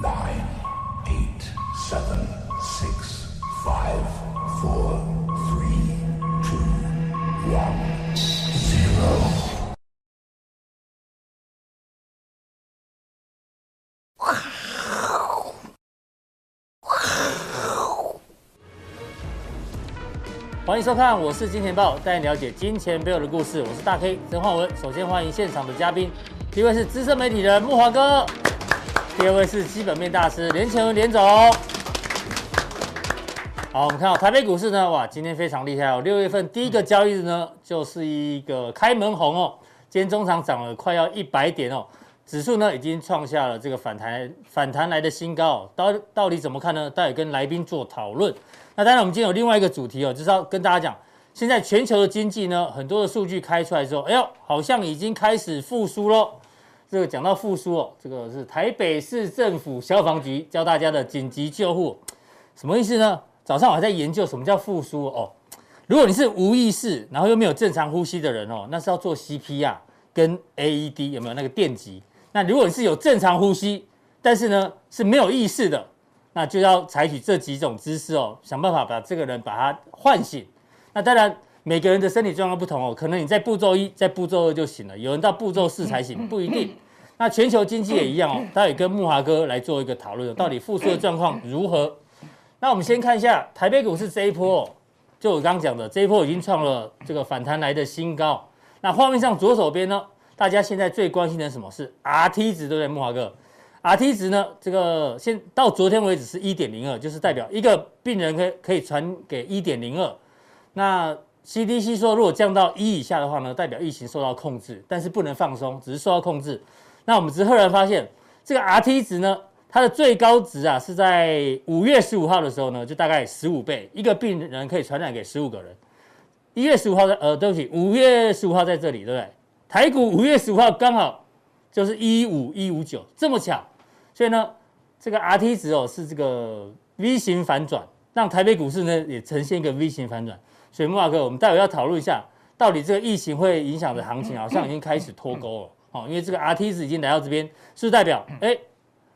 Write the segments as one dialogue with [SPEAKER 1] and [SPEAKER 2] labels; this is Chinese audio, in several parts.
[SPEAKER 1] nine, eight, seven, six, five, four, three, two, one, zero.
[SPEAKER 2] 欢迎收看，我是金钱爆，带你了解金钱背后的故事。我是大 K 曾焕文。首先欢迎现场的嘉宾，第一位是资深媒体人木华哥，第二位是基本面大师连前文连总。好，我们看到台北股市呢，哇，今天非常厉害哦。六月份第一个交易日呢，就是一个开门红哦。今天中场涨了快要一百点哦，指数呢已经创下了这个反弹反弹来的新高哦。到到底怎么看呢？待会跟来宾做讨论。那当然，我们今天有另外一个主题哦，就是要跟大家讲，现在全球的经济呢，很多的数据开出来之后，哎呦，好像已经开始复苏喽。这个讲到复苏哦，这个是台北市政府消防局教大家的紧急救护，什么意思呢？早上我还在研究什么叫复苏哦。如果你是无意识，然后又没有正常呼吸的人哦，那是要做 CPR 跟 AED 有没有那个电击？那如果你是有正常呼吸，但是呢是没有意识的。那就要采取这几种姿势哦，想办法把这个人把他唤醒。那当然，每个人的身体状况不同哦，可能你在步骤一，在步骤二就醒了，有人到步骤四才醒，不一定。那全球经济也一样哦，待会跟木华哥来做一个讨论，到底复苏的状况如何？那我们先看一下台北股市这一波哦，就我刚刚讲的，这一波已经创了这个反弹来的新高。那画面上左手边呢，大家现在最关心的是什么？是 RT 值，对不对，木华哥？R T 值呢？这个现到昨天为止是一点零二，就是代表一个病人可以可以传给一点零二。那 C D C 说，如果降到一以下的话呢，代表疫情受到控制，但是不能放松，只是受到控制。那我们只是赫然发现，这个 R T 值呢，它的最高值啊是在五月十五号的时候呢，就大概十五倍，一个病人可以传染给十五个人。一月十五号在呃，对不起，五月十五号在这里，对不对？台股五月十五号刚好。就是一五一五九这么巧，所以呢，这个 R T 值哦是这个 V 型反转，让台北股市呢也呈现一个 V 型反转。所以木华哥，我们待会要讨论一下，到底这个疫情会影响的行情好像已经开始脱钩了哦，因为这个 R T 值已经来到这边，是是代表哎，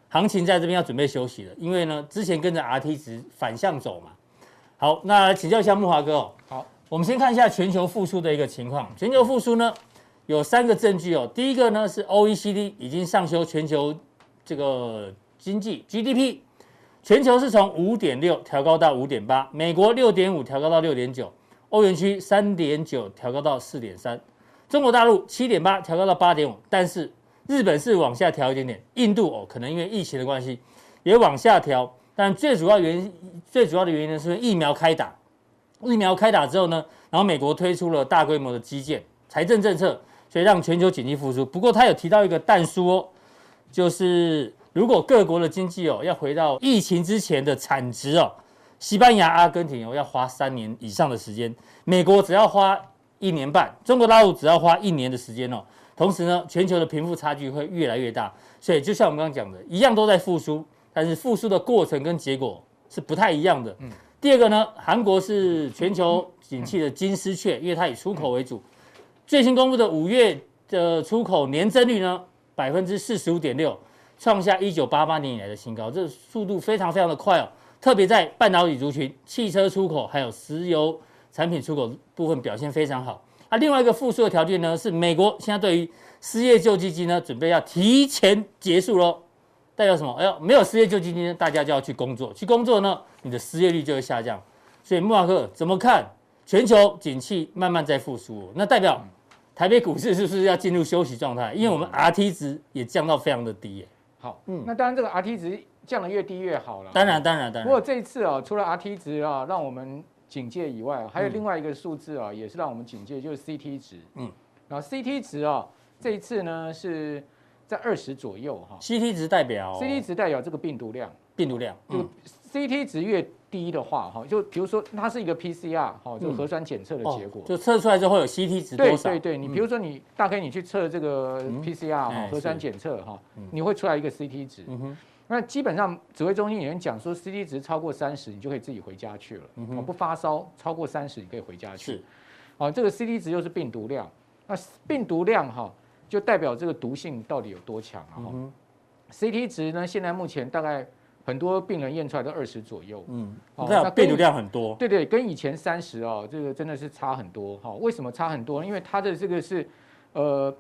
[SPEAKER 2] 行情在这边要准备休息了？因为呢，之前跟着 R T 值反向走嘛。好，那请教一下木华哥哦。好，我们先看一下全球复苏的一个情况。全球复苏呢？有三个证据哦，第一个呢是 OECD 已经上修全球这个经济 GDP，全球是从五点六调高到五点八，美国六点五调高到六点九，欧元区三点九调高到四点三，中国大陆七点八调高到八点五，但是日本是往下调一点点，印度哦可能因为疫情的关系也往下调，但最主要原因最主要的原因呢是疫苗开打，疫苗开打之后呢，然后美国推出了大规模的基建财政政策。所以让全球经济复苏。不过他有提到一个但书哦，就是如果各国的经济哦要回到疫情之前的产值哦，西班牙、阿根廷哦要花三年以上的时间，美国只要花一年半，中国大陆只要花一年的时间哦。同时呢，全球的贫富差距会越来越大。所以就像我们刚刚讲的，一样都在复苏，但是复苏的过程跟结果是不太一样的。嗯。第二个呢，韩国是全球景气的金丝雀，因为它以出口为主。最新公布的五月的出口年增率呢，百分之四十五点六，创下一九八八年以来的新高，这速度非常非常的快哦。特别在半导体族群、汽车出口还有石油产品出口部分表现非常好。啊，另外一个复苏的条件呢，是美国现在对于失业救济金呢，准备要提前结束喽。代表什么？哎呦，没有失业救济金呢，大家就要去工作，去工作呢，你的失业率就会下降。所以木华哥怎么看？全球景气慢慢在复苏，那代表台北股市是不是要进入休息状态？因为我们 R T 值也降到非常的低耶。
[SPEAKER 3] 好，嗯，那当然这个 R T 值降得越低越好了。
[SPEAKER 2] 当然，当然，当然。
[SPEAKER 3] 不过这一次啊，除了 R T 值啊让我们警戒以外，还有另外一个数字啊，也是让我们警戒，就是 C T 值。嗯，然后 C T 值啊，这一次呢是在二十左右哈。
[SPEAKER 2] C T 值代表
[SPEAKER 3] ？C T 值代表这个病毒量。
[SPEAKER 2] 病毒量。
[SPEAKER 3] 就 C T 值越低的话，哈，就比如说它是一个 PCR，哈，就核酸检测的结果，
[SPEAKER 2] 就测出来之后会有 CT 值多少？
[SPEAKER 3] 对对对，你比如说你大概你去测这个 PCR 哈，核酸检测哈，你会出来一个 CT 值。那基本上指挥中心有人讲说，CT 值超过三十，你就可以自己回家去了。我不发烧，超过三十你可以回家去。是，哦，这个 CT 值又是病毒量，那病毒量哈，就代表这个毒性到底有多强啊？CT 值呢，现在目前大概很多病人验出来都二十左右，
[SPEAKER 2] 嗯，那病毒量很多，
[SPEAKER 3] 对对，跟以前三十哦，这个真的是差很多哈。为什么差很多？因为它的这个是呃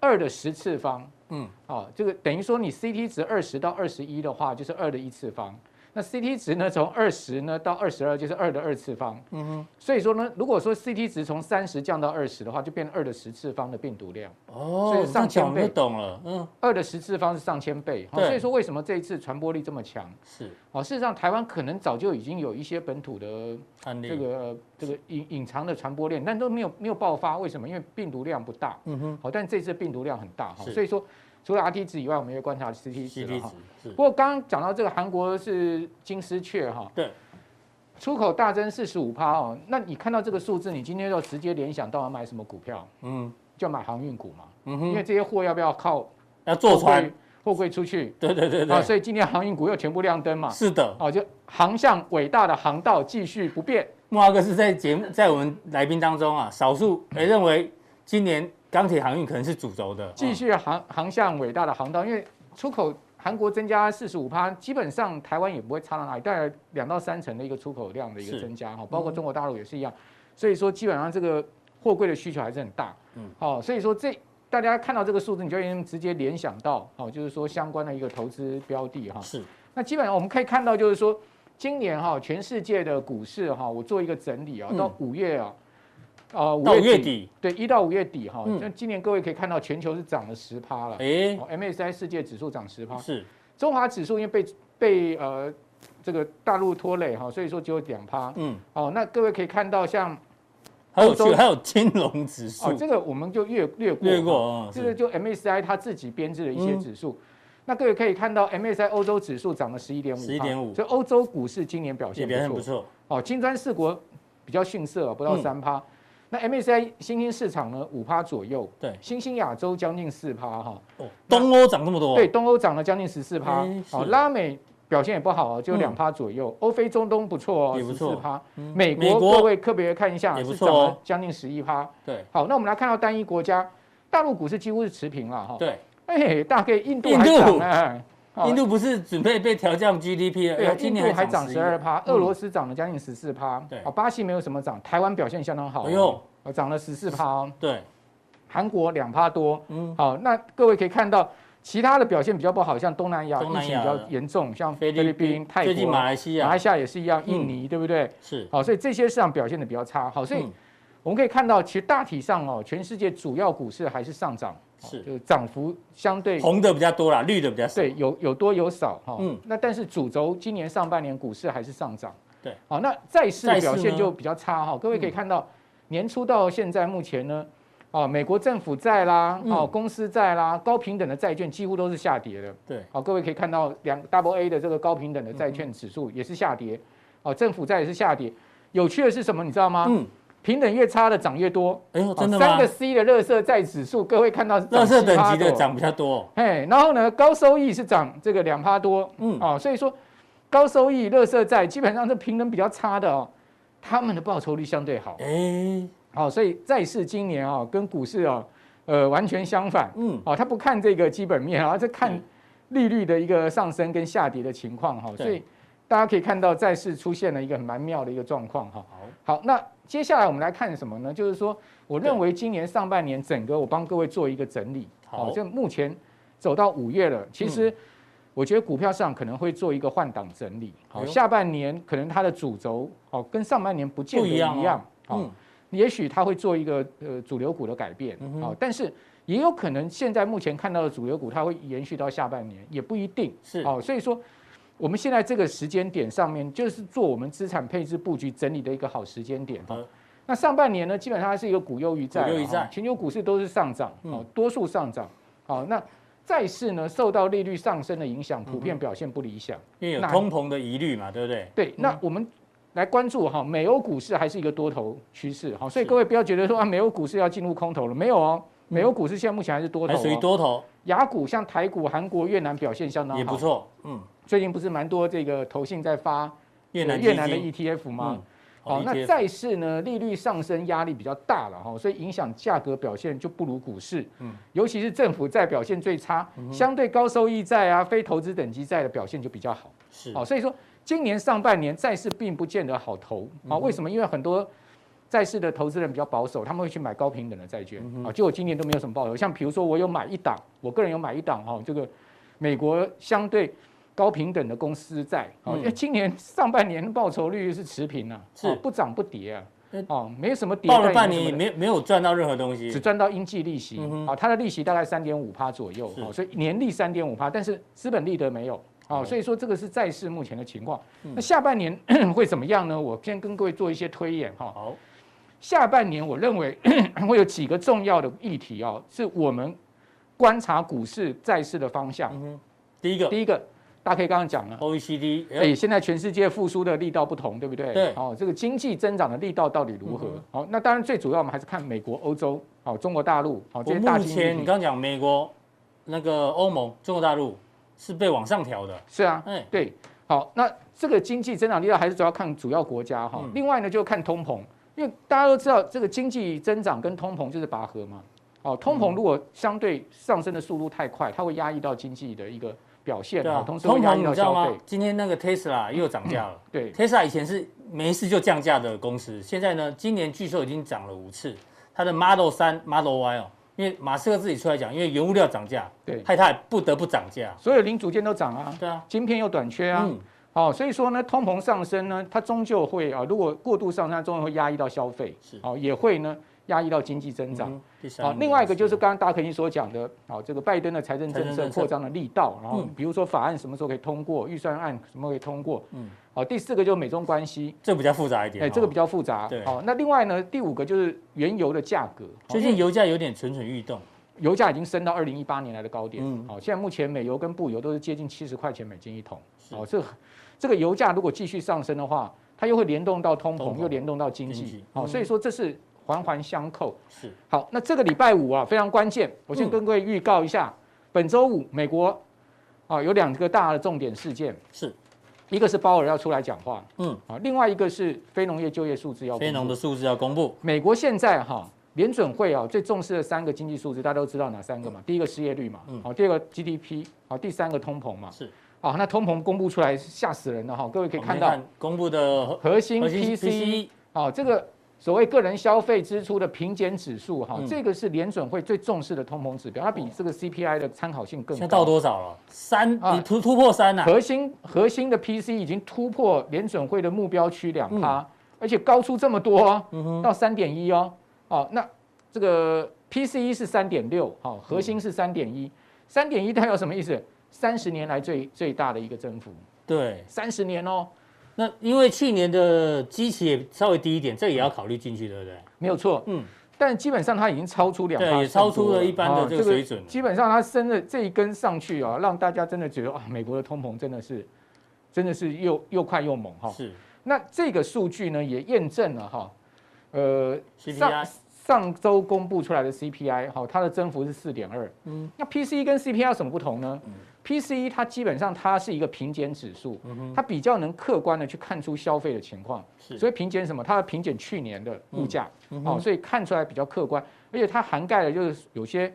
[SPEAKER 3] 二的十次方，嗯，哦，这个等于说你 CT 值二十到二十一的话，就是二的一次方。那 CT 值呢，从二十呢到二十二，就是二的二次方。嗯哼。所以说呢，如果说 CT 值从三十降到二十的话，就变成二的十次方的病毒量。
[SPEAKER 2] 哦。所以上千倍。懂了。嗯。
[SPEAKER 3] 二的十次方是上千倍。对。所以说为什么这一次传播力这么强？
[SPEAKER 2] 是。
[SPEAKER 3] 哦，事实上台湾可能早就已经有一些本土的这个这个隐隐藏的传播链，但都没有没有爆发。为什么？因为病毒量不大。嗯哼。好，但这次病毒量很大哈。所以说。除了 RT 值以外，我们也观察 CT 值哈。不过刚刚讲到这个韩国是金丝雀哈，
[SPEAKER 2] 对，
[SPEAKER 3] 出口大增四十五趴哦。那你看到这个数字，你今天就直接联想到要买什么股票？嗯，就买航运股嘛。嗯哼，因为这些货要不要靠
[SPEAKER 2] 要坐船
[SPEAKER 3] 货柜出去？
[SPEAKER 2] 对对对对。
[SPEAKER 3] 啊，所以今天航运股又全部亮灯嘛。
[SPEAKER 2] 是的。
[SPEAKER 3] 哦，就航向伟大的航道继续不变。
[SPEAKER 2] 木华哥是在节目在我们来宾当中啊，少数也认为今年。钢铁航运可能是主轴的，
[SPEAKER 3] 继续航航向伟大的航道，因为出口韩国增加四十五趴，基本上台湾也不会差到哪里，大概两到三成的一个出口量的一个增加哈，包括中国大陆也是一样，所以说基本上这个货柜的需求还是很大，嗯，好，所以说这大家看到这个数字，你就已经直接联想到，好，就是说相关的一个投资标的哈，
[SPEAKER 2] 是，
[SPEAKER 3] 那基本上我们可以看到，就是说今年哈全世界的股市哈，我做一个整理啊，到五月啊。
[SPEAKER 2] 啊，五月底
[SPEAKER 3] 对，一到五月底哈，像今年各位可以看到，全球是涨了十趴了。哎，MSCI 世界指数涨十趴，
[SPEAKER 2] 是
[SPEAKER 3] 中华指数因为被被呃这个大陆拖累哈，所以说只有两趴。嗯，哦，那各位可以看到像
[SPEAKER 2] 还有还有金融指数，
[SPEAKER 3] 这个我们就略略过。略过，这个就 MSCI 它自己编制的一些指数。那各位可以看到，MSCI 欧洲指数涨了十一点五，
[SPEAKER 2] 十一点五，
[SPEAKER 3] 所以欧洲股市今年表现
[SPEAKER 2] 表现不错。
[SPEAKER 3] 哦，金砖四国比较逊色，不到三趴。那 MSCI 新兴市场呢，五趴左右，
[SPEAKER 2] 对，
[SPEAKER 3] 新兴亚洲将近四趴哈，
[SPEAKER 2] 哦，东欧涨这么多，
[SPEAKER 3] 对，东欧涨了将近十四趴，好，拉美表现也不好，哦，就两趴左右，欧非中东不错哦，十四趴，美国各位特别看一下，是涨了将近十一趴，
[SPEAKER 2] 对，
[SPEAKER 3] 好，那我们来看到单一国家，大陆股市几乎是持平了哈，
[SPEAKER 2] 对，
[SPEAKER 3] 哎，大概印度还涨呢。
[SPEAKER 2] 印度不是准备被调降 GDP 了？
[SPEAKER 3] 对，今年还涨十二趴，俄罗斯涨了将近十四趴，对，哦，巴西没有什么涨，台湾表现相当好，哎呦，涨了十四趴哦，
[SPEAKER 2] 对，
[SPEAKER 3] 韩国两趴多，嗯，好，那各位可以看到，其他的表现比较不好，像东南亚疫情比较严重，像菲律宾、泰国、
[SPEAKER 2] 马来西亚、
[SPEAKER 3] 马来西亚也是一样，印尼对不对？
[SPEAKER 2] 是，
[SPEAKER 3] 好，所以这些市场表现的比较差，好，所以我们可以看到，其实大体上哦，全世界主要股市还是上涨。
[SPEAKER 2] 是，
[SPEAKER 3] 就是涨幅相对
[SPEAKER 2] 红的比较多啦，绿的比较少。
[SPEAKER 3] 对，有有多有少哈。嗯，那但是主轴今年上半年股市还是上涨。
[SPEAKER 2] 对，
[SPEAKER 3] 好，那债市表现就比较差哈。各位可以看到，年初到现在目前呢，啊，美国政府债啦，哦，公司债啦，高平等的债券几乎都是下跌的。
[SPEAKER 2] 对，
[SPEAKER 3] 好，各位可以看到两 Double A 的这个高平等的债券指数也是下跌，哦，政府债也是下跌。有趣的是什么？你知道吗？嗯。平等越差的涨越多，
[SPEAKER 2] 哎呦，真的吗？
[SPEAKER 3] 三个 C 的垃圾债指数，各位看到是
[SPEAKER 2] 垃圾等级的涨比较多，
[SPEAKER 3] 哎，然后呢，高收益是涨这个两趴多，嗯，哦，所以说高收益垃圾债基本上是平等比较差的哦，他们的报酬率相对好，哎，好，所以债市今年啊跟股市啊，呃，完全相反，嗯，哦，他不看这个基本面啊，这看利率的一个上升跟下跌的情况哈，所以大家可以看到债市出现了一个蛮妙的一个状况哈，好，好，那。接下来我们来看什么呢？就是说，我认为今年上半年整个我帮各位做一个整理。好，就目前走到五月了，其实我觉得股票市场可能会做一个换挡整理。好，下半年可能它的主轴哦跟上半年不见得一样。嗯，也许它会做一个呃主流股的改变。好，但是也有可能现在目前看到的主流股它会延续到下半年，也不一定。是，好，所以说。我们现在这个时间点上面，就是做我们资产配置布局整理的一个好时间点。那上半年呢，基本上它是一个股优于债，优于债，全球股市都是上涨，哦，多数上涨。好，那债市呢，受到利率上升的影响，普遍表现不理想，
[SPEAKER 2] 因为有通膨的疑虑嘛，对不对？
[SPEAKER 3] 对，那我们来关注哈，美欧股市还是一个多头趋势，哈，所以各位不要觉得说啊，美欧股市要进入空头了，没有哦，美欧股市现在目前还是多头，
[SPEAKER 2] 还属于多头。
[SPEAKER 3] 亚股像台股、韩国、越南表现相当好，
[SPEAKER 2] 也不错，嗯。
[SPEAKER 3] 最近不是蛮多这个投信在发越南越南的 ETF 吗？好，那债市呢，利率上升压力比较大了哈，所以影响价格表现就不如股市。嗯，尤其是政府债表现最差，相对高收益债啊、非投资等级债的表现就比较好。是，好，所以说今年上半年债市并不见得好投啊。为什么？因为很多债市的投资人比较保守，他们会去买高平等的债券啊。就我今年都没有什么报酬。像比如说，我有买一档，我个人有买一档哈，这个美国相对。高平等的公司债，啊，因为今年上半年报酬率是持平啊，是不涨不跌啊，哦，没有什么跌，
[SPEAKER 2] 报了半年没没有赚到任何东西，
[SPEAKER 3] 只赚到应计利息，啊，它的利息大概三点五趴左右，哦，所以年利三点五趴，但是资本利得没有，哦，所以说这个是债市目前的情况。那下半年 会怎么样呢？我先跟各位做一些推演哈。好，下半年我认为 会有几个重要的议题哦，是我们观察股市债市的方向。
[SPEAKER 2] 第一个，
[SPEAKER 3] 第一个。大家可以刚刚讲了
[SPEAKER 2] ，OECD，
[SPEAKER 3] 哎，现在全世界复苏的力道不同，对不对？
[SPEAKER 2] 对。
[SPEAKER 3] 哦，这个经济增长的力道到底如何？好，那当然最主要我们还是看美国、欧洲，好，中国大陆，好，这些大。目前
[SPEAKER 2] 你刚刚讲美国、那个欧盟、中国大陆是被往上调的。
[SPEAKER 3] 是啊，哎，对。好，那这个经济增长力道还是主要看主要国家哈。另外呢，就看通膨，因为大家都知道这个经济增长跟通膨就是拔河嘛。哦，通膨如果相对上升的速度太快，它会压抑到经济的一个。表现啊，通膨
[SPEAKER 2] 你知道吗？今天那个 Tesla 又涨价了。对，Tesla 以前是没事就降价的公司，现在呢，今年据说已经涨了五次。它的 Model 三、Model Y 哦，因为马斯克自己出来讲，因为原物料涨价，对，害他不得不涨价。
[SPEAKER 3] 所有零组件都涨啊，
[SPEAKER 2] 对啊，
[SPEAKER 3] 晶片又短缺啊，好，所以说呢，通膨上升呢，它终究会啊，如果过度上升，终究会压抑到消费，是，好，也会呢。压抑到经济增长。好，另外一个就是刚刚大家可以所讲的，好，这个拜登的财政政策扩张的力道，然后比如说法案什么时候可以通过，预算案什么可以通过。嗯。好，第四个就是美中关系，
[SPEAKER 2] 这比较复杂一点。
[SPEAKER 3] 哎，这个比较复杂。对。好，那另外呢，第五个就是原油的价格。
[SPEAKER 2] 最近油价有点蠢蠢欲动，
[SPEAKER 3] 油价已经升到二零一八年来的高点。嗯。好，现在目前美油跟布油都是接近七十块钱美金一桶。好，这这个油价如果继续上升的话，它又会联动到通膨，又联动到经济。好，所以说这是。环环相扣。是。好，那这个礼拜五啊非常关键，我先跟各位预告一下，嗯、本周五美国啊有两个大的重点事件，是。一个是鲍尔要出来讲话，嗯。啊，另外一个是非农业就业数字要公布，
[SPEAKER 2] 非农的数字要公布。
[SPEAKER 3] 美国现在哈联准会啊最重视的三个经济数字，大家都知道哪三个嘛？第一个失业率嘛，好，第二个 GDP，好，第三个通膨嘛，是好，那通膨公布出来吓死人了哈，各位可以看到看
[SPEAKER 2] 公布的
[SPEAKER 3] 核心 PCE，好这个。所谓个人消费支出的平减指数，哈，这个是联准会最重视的通膨指标，它比这个 CPI 的参考性更高。
[SPEAKER 2] 现在到多少了？三，你突突破三呐？
[SPEAKER 3] 核心核心的 PC 已经突破联准会的目标区两趴，而且高出这么多，到三点一哦。哦，那这个 PCE 是三点六，好，核心是三点一，三点一代表什么意思？三十年来最最大的一个增幅。
[SPEAKER 2] 对，
[SPEAKER 3] 三十年哦。
[SPEAKER 2] 那因为去年的基期也稍微低一点，这也要考虑进去，对不对？
[SPEAKER 3] 没有错，嗯，但基本上它已经超出两，
[SPEAKER 2] 对，也超出了一般的这个水准。
[SPEAKER 3] 基本上它升的这一根上去啊，让大家真的觉得啊，美国的通膨真的是，真的是又又快又猛哈。是。那这个数据呢，也验证了哈，呃，上上周公布出来的 CPI 哈，它的增幅是四点二。嗯。那 PCE 跟 CPI 有什么不同呢？嗯 PCE 它基本上它是一个平减指数，它比较能客观的去看出消费的情况，所以平减什么？它要平减去年的物价，哦，所以看出来比较客观，而且它涵盖了就是有些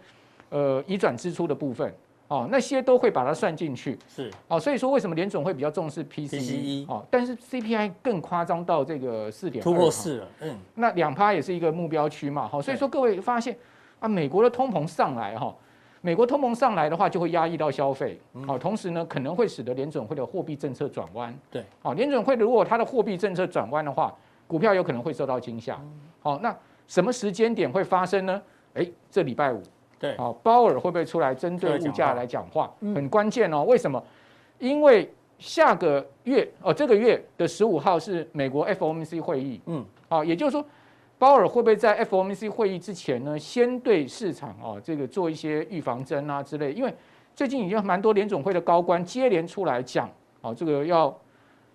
[SPEAKER 3] 呃移转支出的部分，哦，那些都会把它算进去，是，哦，所以说为什么联总会比较重视 PCE，哦，但是 CPI 更夸张到这个四点
[SPEAKER 2] 突破四了，嗯，
[SPEAKER 3] 那两趴也是一个目标区嘛，好，所以说各位发现啊，美国的通膨上来哈。美国通膨上来的话，就会压抑到消费，好，同时呢，可能会使得联准会的货币政策转弯。对，好，联准会如果它的货币政策转弯的话，股票有可能会受到惊吓。好，那什么时间点会发生呢？哎，这礼拜五，对，好，鲍尔会不会出来针对物价来讲话？很关键哦。为什么？因为下个月哦，这个月的十五号是美国 FOMC 会议。嗯，好，也就是说。鲍尔会不会在 FOMC 会议之前呢，先对市场啊这个做一些预防针啊之类？因为最近已经蛮多联总会的高官接连出来讲，啊这个要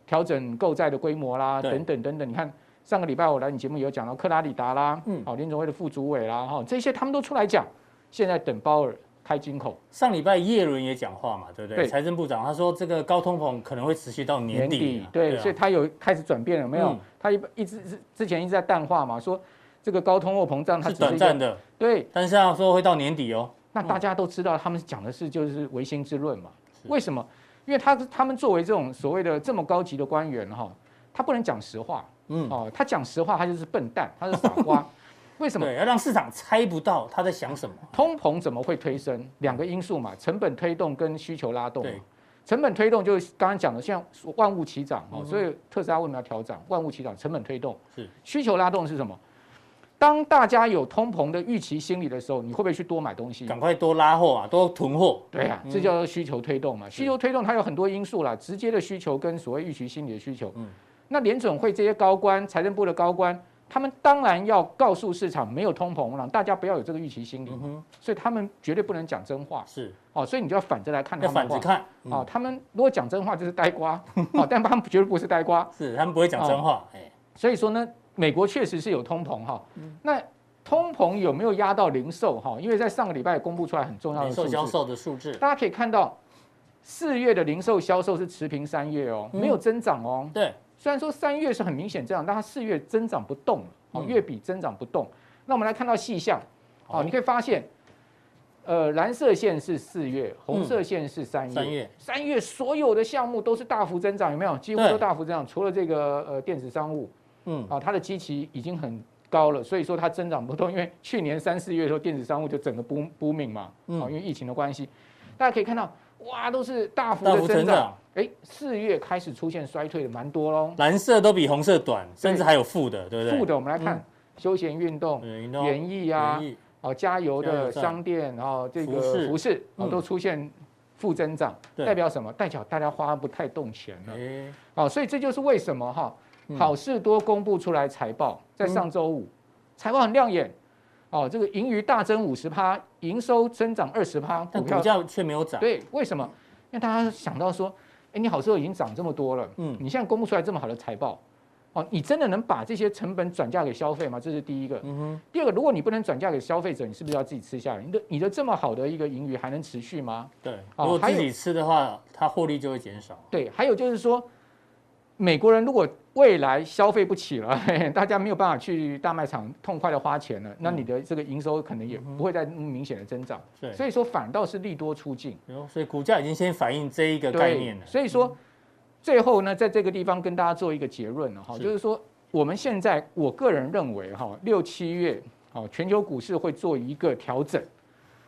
[SPEAKER 3] 调整购债的规模啦，等等等等。你看上个礼拜我来你节目有讲到克拉里达啦，嗯，好联总会的副主委啦，哈这些他们都出来讲，现在等鲍尔开金口。
[SPEAKER 2] 上礼拜叶伦也讲话嘛，对不对？
[SPEAKER 3] 对
[SPEAKER 2] 财政部长他说这个高通膨可能会持续到年底，
[SPEAKER 3] 年底对，对啊、所以他有开始转变了没有？嗯、他一一直之前一直在淡化嘛，说这个高通货膨胀它是
[SPEAKER 2] 短暂的，
[SPEAKER 3] 对，
[SPEAKER 2] 但是他说会到年底哦。
[SPEAKER 3] 那大家都知道，他们讲的是就是唯心之论嘛？为什么？因为他他们作为这种所谓的这么高级的官员哈，他不能讲实话，嗯哦，他讲实话他就是笨蛋，他是傻瓜。为什么？
[SPEAKER 2] 对，要让市场猜不到他在想什么？
[SPEAKER 3] 通膨怎么会推升？两个因素嘛，成本推动跟需求拉动。
[SPEAKER 2] 对，
[SPEAKER 3] 成本推动就是刚刚讲的，像万物齐涨哦，所以特斯拉为什么要调涨？万物齐涨，成本推动是需求拉动是什么？当大家有通膨的预期心理的时候，你会不会去多买东西？
[SPEAKER 2] 赶快多拉货啊，多囤
[SPEAKER 3] 货。对、啊，这叫做需求推动嘛。需求推动它有很多因素啦，直接的需求跟所谓预期心理的需求。嗯，那联准会这些高官、财政部的高官，他们当然要告诉市场没有通膨，让大家不要有这个预期心理。嗯、所以他们绝对不能讲真话。是哦，所以你就要反着来看他们。
[SPEAKER 2] 要反着看。
[SPEAKER 3] 嗯、哦，他们如果讲真话就是呆瓜。哦，但他们绝对不是呆瓜。
[SPEAKER 2] 是，他们不会讲真话。哎、哦，
[SPEAKER 3] 所以说呢，美国确实是有通膨哈。嗯、那通膨有没有压到零售哈？因为在上个礼拜公布出来很重要的数字，
[SPEAKER 2] 销售的数字，
[SPEAKER 3] 大家可以看到四月的零售销售是持平三月哦，没有增长哦。
[SPEAKER 2] 对，
[SPEAKER 3] 虽然说三月是很明显这样，但它四月增长不动哦，月比增长不动。那我们来看到细项，哦，你可以发现，呃，蓝色线是四月，红色线是三月。三月，三月所有的项目都是大幅增长，有没有？几乎都大幅增长，除了这个呃电子商务，嗯，啊，它的基期已经很。高了，所以说它增长不动，因为去年三四月的时候，电子商务就整个 boom booming 嘛，嗯，因为疫情的关系，大家可以看到，哇，都是大幅的增长，哎，四月开始出现衰退的蛮多喽，
[SPEAKER 2] 蓝色都比红色短，甚至还有负的，对不对？
[SPEAKER 3] 负的，我们来看休闲运动、园艺啊，哦，加油的商店，然后这个服饰，哦，都出现负增长，代表什么？代表大家花不太动钱了，哦，所以这就是为什么哈。好事多公布出来财报，在上周五，财报很亮眼，哦，这个盈余大增五十趴，营收增长二十趴，
[SPEAKER 2] 但股价却没有涨。
[SPEAKER 3] 对，为什么？因为大家想到说，哎，你好时候已经涨这么多了，嗯，你现在公布出来这么好的财报，哦，你真的能把这些成本转嫁给消费吗？这是第一个。嗯哼。第二个，如果你不能转嫁给消费者，你是不是要自己吃下来？你的你的这么好的一个盈余还能持续吗？
[SPEAKER 2] 对，如果自己吃的话，它获利就会减少。
[SPEAKER 3] 对，还有就是说。美国人如果未来消费不起了，大家没有办法去大卖场痛快的花钱了，那你的这个营收可能也不会再那么明显的增长。对，所以说反倒是利多出尽。
[SPEAKER 2] 所以股价已经先反映这一个概念了。
[SPEAKER 3] 所以说最后呢，在这个地方跟大家做一个结论了哈，就是说我们现在我个人认为哈，六七月全球股市会做一个调整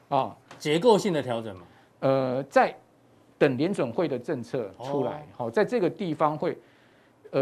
[SPEAKER 3] 啊，
[SPEAKER 2] 结构性的调整嘛。
[SPEAKER 3] 呃，在等联准会的政策出来，好，在这个地方会。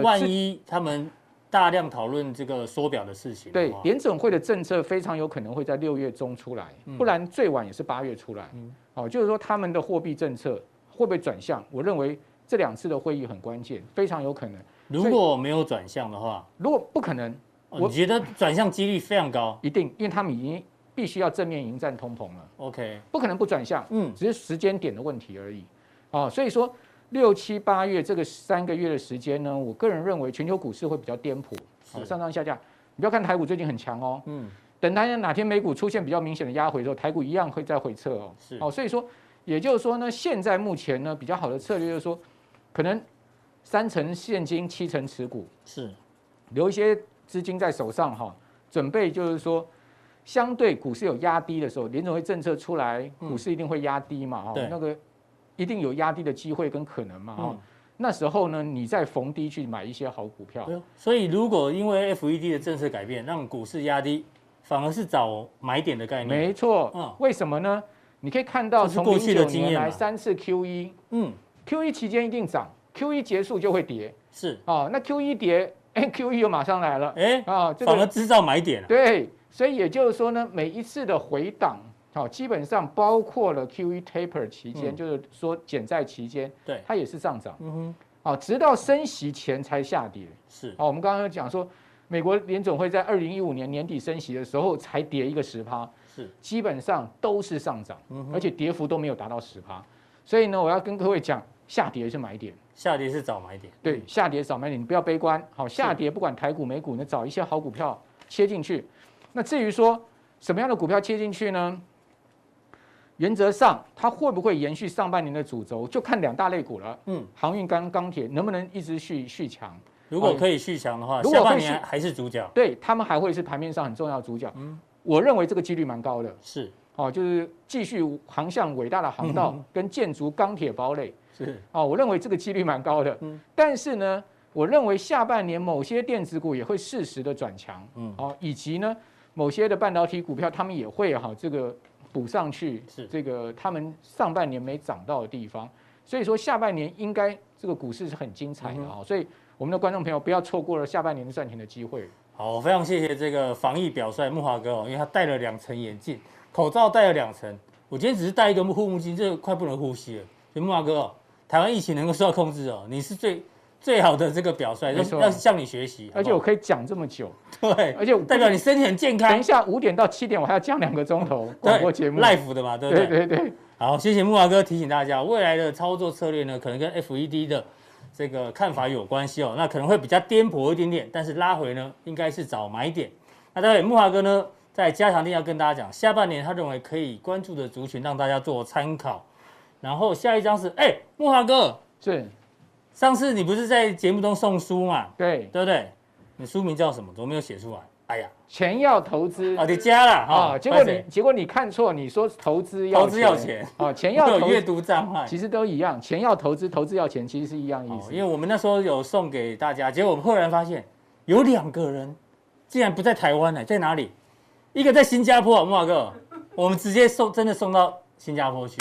[SPEAKER 2] 万一他们大量讨论这个缩表的事情，
[SPEAKER 3] 对，联准会的政策非常有可能会在六月中出来，不然最晚也是八月出来。哦，就是说他们的货币政策会不会转向？我认为这两次的会议很关键，非常有可能。
[SPEAKER 2] 如果没有转向的话，
[SPEAKER 3] 如果不可能，
[SPEAKER 2] 我觉得转向几率非常高，
[SPEAKER 3] 一定，因为他们已经必须要正面迎战通膨了。
[SPEAKER 2] OK，
[SPEAKER 3] 不可能不转向，嗯，只是时间点的问题而已。哦，所以说。六七八月这个三个月的时间呢，我个人认为全球股市会比较颠簸，好上上下下。你不要看台股最近很强哦，嗯，等它哪天美股出现比较明显的压回之后，台股一样会再回撤哦。是，哦，所以说，也就是说呢，现在目前呢比较好的策略就是说，可能三成现金，七成持股，是留一些资金在手上哈，准备就是说，相对股市有压低的时候，联总会政策出来，股市一定会压低嘛，哦，那个。一定有压低的机会跟可能嘛？哦，那时候呢，你再逢低去买一些好股票。
[SPEAKER 2] 所以如果因为 FED 的政策改变，让股市压低，反而是找买点的概念。
[SPEAKER 3] 没错。嗯。为什么呢？你可以看到从过去的经验来三次 Q 一嗯，Q 一期间一定涨，Q 一结束就会跌。是。哦，那 Q 一跌，哎 Q 一又马上来了，哎，啊，
[SPEAKER 2] 反而制造买点。
[SPEAKER 3] 对，所以也就是说呢，每一次的回档。好，基本上包括了 QE taper 期间，嗯、就是说减债期间，对，它也是上涨。嗯哼，好，直到升息前才下跌。是，好，我们刚刚讲说，美国联总会在二零一五年年底升息的时候才跌一个十趴，是，基本上都是上涨，嗯、而且跌幅都没有达到十趴。所以呢，我要跟各位讲，下跌是买点，
[SPEAKER 2] 下跌是早买点。
[SPEAKER 3] 对，下跌早买点，你不要悲观。好，下跌不管台股美股，呢，找一些好股票切进去。那至于说什么样的股票切进去呢？原则上它会不会延续上半年的主轴，就看两大类股了。嗯，航运跟钢铁能不能一直续续强？
[SPEAKER 2] 如果可以续强的话，下半年还是主角。
[SPEAKER 3] 对，他们还会是盘面上很重要的主角。嗯，我认为这个几率蛮高的。
[SPEAKER 2] 是，
[SPEAKER 3] 哦，就是继续航向伟大的航道跟建筑钢铁堡垒。是，哦，我认为这个几率蛮高的。嗯，但是呢，我认为下半年某些电子股也会适时的转强。嗯，哦，以及呢，某些的半导体股票，他们也会哈这个补上去。是，这个他们上半年没涨到的地方，所以说下半年应该这个股市是很精彩的啊。所以。我们的观众朋友不要错过了下半年赚钱的机会。
[SPEAKER 2] 好，非常谢谢这个防疫表率木华哥哦，因为他戴了两层眼镜，口罩戴了两层。我今天只是戴一个护目镜，这个快不能呼吸了。所以木华哥哦，台湾疫情能够受到控制哦，你是最最好的这个表率，要要向你学习。
[SPEAKER 3] 而且我可以讲这么久，
[SPEAKER 2] 对，
[SPEAKER 3] 而且
[SPEAKER 2] 代表你身体很健康。
[SPEAKER 3] 等一下五点到七点我还要讲两个钟头广播节目
[SPEAKER 2] ，live 的嘛，对不对？
[SPEAKER 3] 对对对。
[SPEAKER 2] 好，谢谢木华哥提醒大家，未来的操作策略呢，可能跟 FED 的。这个看法有关系哦，那可能会比较颠簸一点点，但是拉回呢，应该是找买点。那待会木华哥呢，在加强錠要跟大家讲，下半年他认为可以关注的族群，让大家做参考。然后下一张是，哎，木华哥，
[SPEAKER 3] 是，
[SPEAKER 2] 上次你不是在节目中送书嘛？
[SPEAKER 3] 对，
[SPEAKER 2] 对不对？你书名叫什么？怎么没有写出来？哎呀，
[SPEAKER 3] 钱要投资
[SPEAKER 2] 啊，你加了啊？
[SPEAKER 3] 结果你结果你看错，你说投资要
[SPEAKER 2] 投资要钱
[SPEAKER 3] 哦，钱要
[SPEAKER 2] 有阅读障碍，
[SPEAKER 3] 其实都一样，钱要投资，投资要钱，其实是一样意思。
[SPEAKER 2] 因为我们那时候有送给大家，结果我们忽然发现有两个人竟然不在台湾呢，在哪里？一个在新加坡，木华哥，我们直接送，真的送到新加坡去。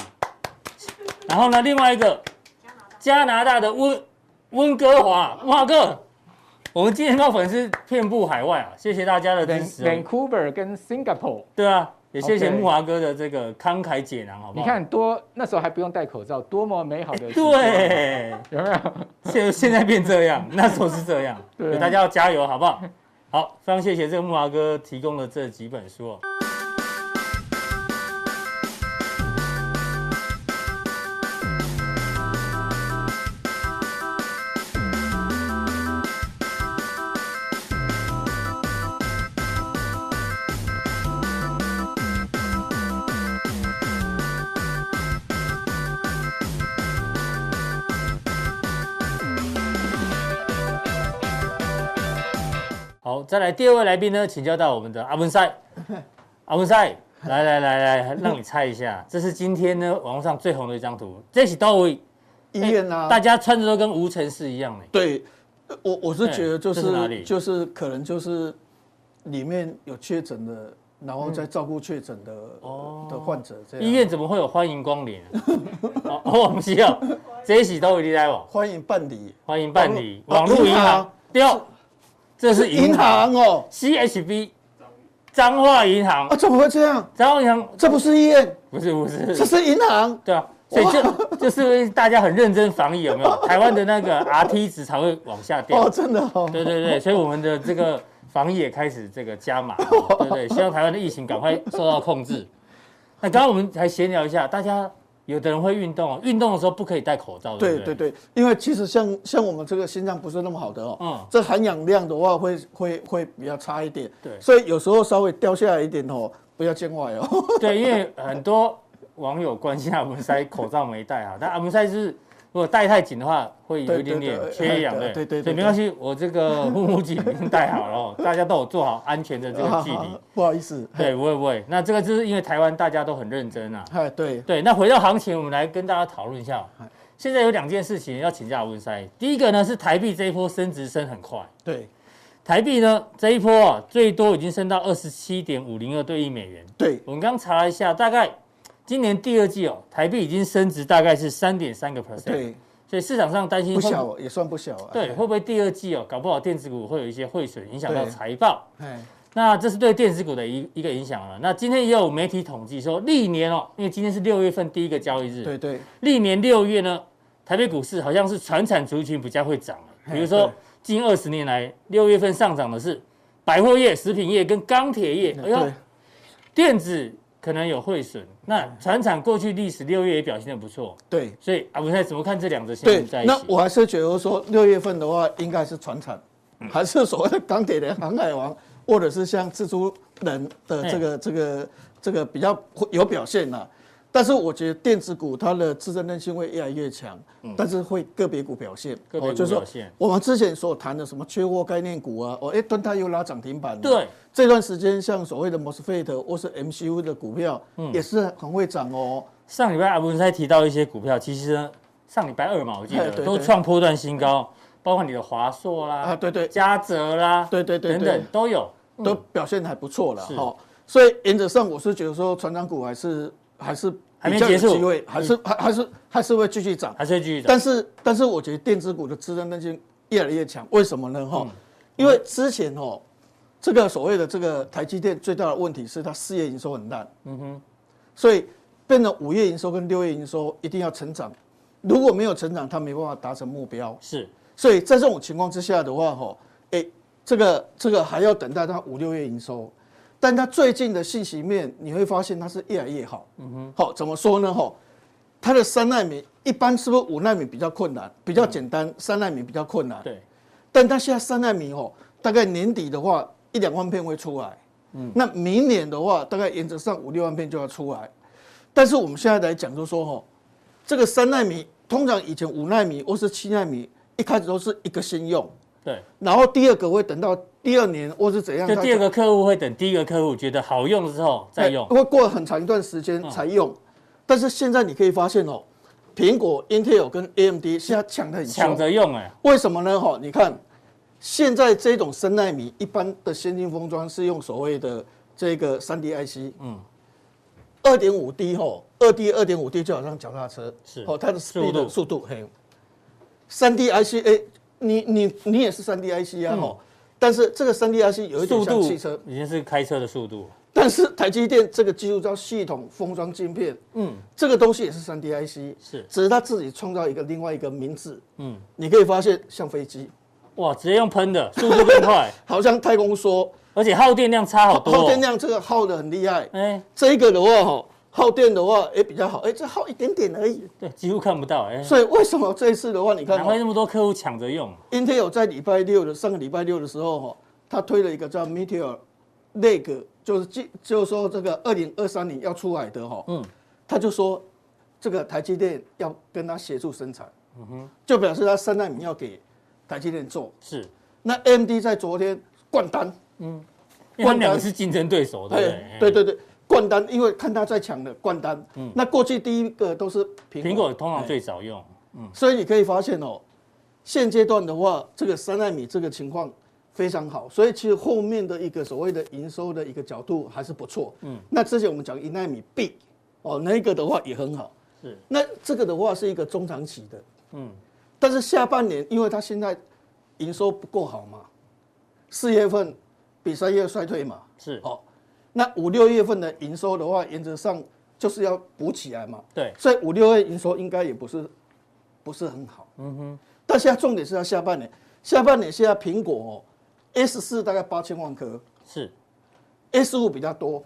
[SPEAKER 2] 然后呢，另外一个加拿大的温温哥华，木华哥。我们今天的粉丝遍布海外啊，谢谢大家的支持。
[SPEAKER 3] Vancouver 跟 Singapore，
[SPEAKER 2] 对啊，也谢谢木华哥的这个慷慨解囊，好不好？
[SPEAKER 3] 你看多那时候还不用戴口罩，多么美好的。
[SPEAKER 2] 对，有没有？现现在变这样，那时候是这样。对，大家要加油，好不好？好，非常谢谢这个木华哥提供的这几本书哦。再来第二位来宾呢，请教到我们的阿文赛，阿文赛，来来来来，让你猜一下，这是今天呢网络上最红的一张图，这是到位。
[SPEAKER 4] 医院啊，
[SPEAKER 2] 大家穿着都跟无尘室一样的。
[SPEAKER 4] 对，我我是觉得就是是就是可能就是里面有确诊的，然后再照顾确诊的哦。的患者这样。
[SPEAKER 2] 医院怎么会有欢迎光临？哦，我们需要这是到位你来往，
[SPEAKER 4] 欢迎办理，
[SPEAKER 2] 欢迎办理网络银行掉。这是银行哦，CHB，彰化银行
[SPEAKER 4] 啊？怎么会这样？
[SPEAKER 2] 彰化银行，
[SPEAKER 4] 这不是医院？
[SPEAKER 2] 不是不是，
[SPEAKER 4] 这是银行。
[SPEAKER 2] 对啊，所以就 就是大家很认真防疫，有没有？台湾的那个 RT 值才会往下掉。
[SPEAKER 4] 哦，真的哦。
[SPEAKER 2] 对对对，所以我们的这个防疫也开始这个加码，对对，希望台湾的疫情赶快受到控制。那刚刚我们还闲聊一下，大家。有的人会运动哦，运动的时候不可以戴口罩，对
[SPEAKER 4] 对对，因为其实像像我们这个心脏不是那么好的哦，嗯，这含氧量的话会会会比较差一点，对，所以有时候稍微掉下来一点哦，不要见外哦。
[SPEAKER 2] 对，因为很多网友关心阿文塞口罩没戴啊，但阿文塞是。如果戴太紧的话，会有一点点缺氧的。对对，所以没关系，我这个护目镜已经戴好了，大家都有做好安全的这个距离。
[SPEAKER 4] 不好意思，
[SPEAKER 2] 对，不会不会。那这个就是因为台湾大家都很认真啊。
[SPEAKER 4] 哎，对
[SPEAKER 2] 对。那回到行情，我们来跟大家讨论一下。现在有两件事情要请教文塞。第一个呢是台币这一波升值升很快。
[SPEAKER 4] 对。
[SPEAKER 2] 台币呢这一波啊，最多已经升到二十七点五零二对一美元。
[SPEAKER 4] 对。
[SPEAKER 2] 我们刚查了一下，大概。今年第二季哦，台币已经升值大概是三点三个 percent，对，所以市场上担心
[SPEAKER 4] 不小，也算不小啊。
[SPEAKER 2] 对，会不会第二季哦，搞不好电子股会有一些汇损，影响到财报。那这是对电子股的一一个影响了。那今天也有媒体统计说，历年哦，因为今天是六月份第一个交易日，
[SPEAKER 4] 对对，
[SPEAKER 2] 历年六月呢，台北股市好像是传产族群比较会涨，比如说近二十年来六月份上涨的是百货业、食品业跟钢铁业，哎呦，电子。可能有汇损，那船厂过去历史六月也表现的不错，
[SPEAKER 4] 对，
[SPEAKER 2] 所以啊，我们怎么看这两则新闻在一起？
[SPEAKER 4] 那我还是觉得说六月份的话，应该是船厂，还是所谓的钢铁人、航海王，或者是像蜘蛛人的这个、这个、这个比较有表现呐。但是我觉得电子股它的自身韧性会越来越强，嗯、但是会个别股表现，
[SPEAKER 2] 个别股表现。
[SPEAKER 4] 我们之前所谈的什么缺货概念股啊，哦，哎，敦泰又拉涨停板。
[SPEAKER 2] 对，
[SPEAKER 4] 这段时间像所谓的 MOSFET 或是 MCU 的股票，嗯，也是很会涨哦。
[SPEAKER 2] 上礼拜阿文才提到一些股票，其实呢，上礼拜二嘛，我记得都创波段新高，包括你的华硕啦，
[SPEAKER 4] 啊，对对，
[SPEAKER 2] 嘉泽啦，
[SPEAKER 4] 对对对，
[SPEAKER 2] 等等都有，
[SPEAKER 4] 都表现还不错了哈。所以原则上，我是觉得说，船长股还是还是。
[SPEAKER 2] 还没结束，
[SPEAKER 4] 机会还是还还是还是会继续涨，
[SPEAKER 2] 还是会继续涨。
[SPEAKER 4] 但是但是我觉得电子股的支撑韧性越来越强，为什么呢？哈、嗯，因为之前哦，这个所谓的这个台积电最大的问题是它四月营收很烂，嗯哼，所以变成五月营收跟六月营收一定要成长，如果没有成长，它没办法达成目标。
[SPEAKER 2] 是，
[SPEAKER 4] 所以在这种情况之下的话，哈，哎，这个这个还要等待它五六月营收。但它最近的信息面，你会发现它是越来越好。嗯哼，好，怎么说呢？哈，它的三奈米一般是不是五奈米比较困难，比较简单，三奈米比较困难。对，但它现在三奈米哦，大概年底的话一两万片会出来。嗯，那明年的话，大概原则上五六万片就要出来。但是我们现在来讲，就说哈，这个三奈米通常以前五奈米或是七奈米一开始都是一个先用。
[SPEAKER 2] 对，
[SPEAKER 4] 然后第二个会等到第二年或是怎样？
[SPEAKER 2] 就第二个客户会等第一个客户觉得好用之后再用，
[SPEAKER 4] 会过很长一段时间才用。但是现在你可以发现哦，苹果、Intel 跟 AMD 现在抢的很
[SPEAKER 2] 抢着用哎，
[SPEAKER 4] 为什么呢？哈，你看现在这种三奈米一般的先进封装是用所谓的这个三 D IC，嗯，二点五 D 哈，二 D 二点五 D 就好像脚踏车。是。哦，它的速度。速度嘿，三 D IC 哎。你你你也是三 D IC 啊，嗯、但是这个三 D IC 有一点像汽车，
[SPEAKER 2] 已经是开车的速度。
[SPEAKER 4] 但是台积电这个技术叫系统封装晶片，嗯，这个东西也是三 D IC，是，只是他自己创造一个另外一个名字，嗯，你可以发现像飞机，
[SPEAKER 2] 哇，直接用喷的，速度更快，
[SPEAKER 4] 好像太空梭，
[SPEAKER 2] 而且耗电量差好多，哦，
[SPEAKER 4] 耗电量这个耗的很厉害，哎、欸，这个的话哈。耗电的话，也，比较好，哎，这耗一点点而已，
[SPEAKER 2] 对，几乎看不到，哎。
[SPEAKER 4] 所以为什么这一次的话，你看，
[SPEAKER 2] 难怪那么多客户抢着用。
[SPEAKER 4] Intel 在礼拜六的上个礼拜六的时候，哈，他推了一个叫 Meteor Lake，就是就就是说这个二零二三年要出来的，哈，嗯，他就说这个台积电要跟他协助生产，嗯哼，就表示他三纳米要给台积电做。是。那 AMD 在昨天灌单，嗯，
[SPEAKER 2] 因为他们两个是竞争对手，对不对？
[SPEAKER 4] 对对对。灌单，因为看他在抢的冠单。嗯，那过去第一个都是苹果，
[SPEAKER 2] 苹果通常最早用。嗯，
[SPEAKER 4] 所以你可以发现哦，现阶段的话，这个三奈米这个情况非常好，所以其实后面的一个所谓的营收的一个角度还是不错。嗯，那之前我们讲一奈米 B 哦，那个的话也很好。是，那这个的话是一个中长期的。嗯，但是下半年，因为它现在营收不够好嘛，四月份比三月衰退嘛。是，好。那五六月份的营收的话，原则上就是要补起来嘛。对，所以五六月营收应该也不是不是很好。嗯哼。但现在重点是要下半年，下半年现在苹果哦，S 四大概八千万颗，是，S 五比较多，